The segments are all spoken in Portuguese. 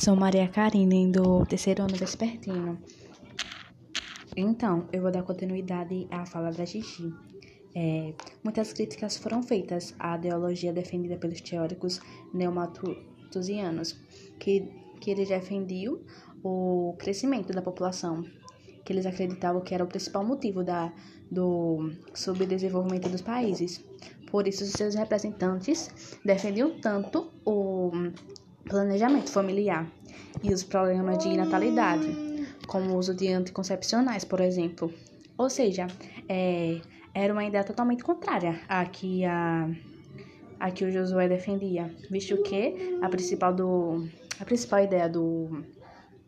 Sou Maria Karine, do terceiro ano vespertino. Então, eu vou dar continuidade à fala da Gigi. É, muitas críticas foram feitas à ideologia defendida pelos teóricos neomatusianos, que, que eles defendiam o crescimento da população, que eles acreditavam que era o principal motivo da, do subdesenvolvimento dos países. Por isso, seus representantes defendiam tanto o planejamento familiar e os problemas de natalidade, como o uso de anticoncepcionais, por exemplo. Ou seja, é, era uma ideia totalmente contrária à que, a, a que o Josué defendia, visto que a principal, do, a principal ideia do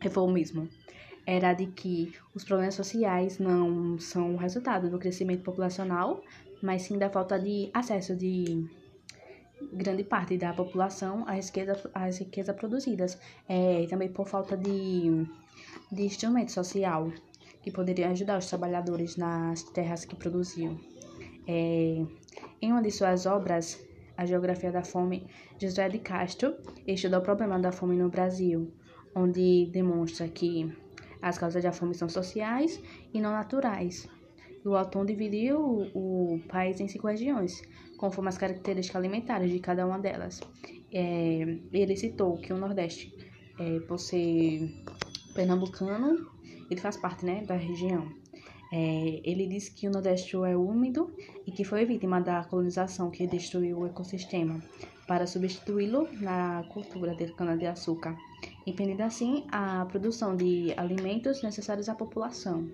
reformismo era de que os problemas sociais não são resultado do crescimento populacional, mas sim da falta de acesso de grande parte da população às riquezas, às riquezas produzidas, é, também por falta de, de instrumento social que poderia ajudar os trabalhadores nas terras que produziam. É, em uma de suas obras, A Geografia da Fome, José de Castro estudou o problema da fome no Brasil, onde demonstra que as causas da fome são sociais e não naturais. O autor dividiu o, o país em cinco regiões, conforme as características alimentares de cada uma delas. É, ele citou que o Nordeste, é, por ser pernambucano, ele faz parte né, da região. É, ele disse que o Nordeste é úmido e que foi vítima da colonização que destruiu o ecossistema para substituí-lo na cultura de cana-de-açúcar, impedindo assim a produção de alimentos necessários à população.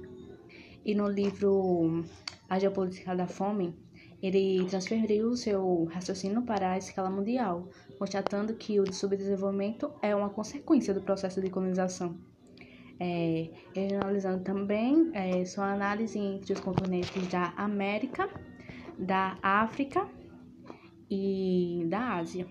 E no livro A Geopolítica da Fome, ele transferiu seu raciocínio para a escala mundial, constatando que o subdesenvolvimento é uma consequência do processo de colonização. É, analisando também é, sua análise entre os continentes da América, da África e da Ásia.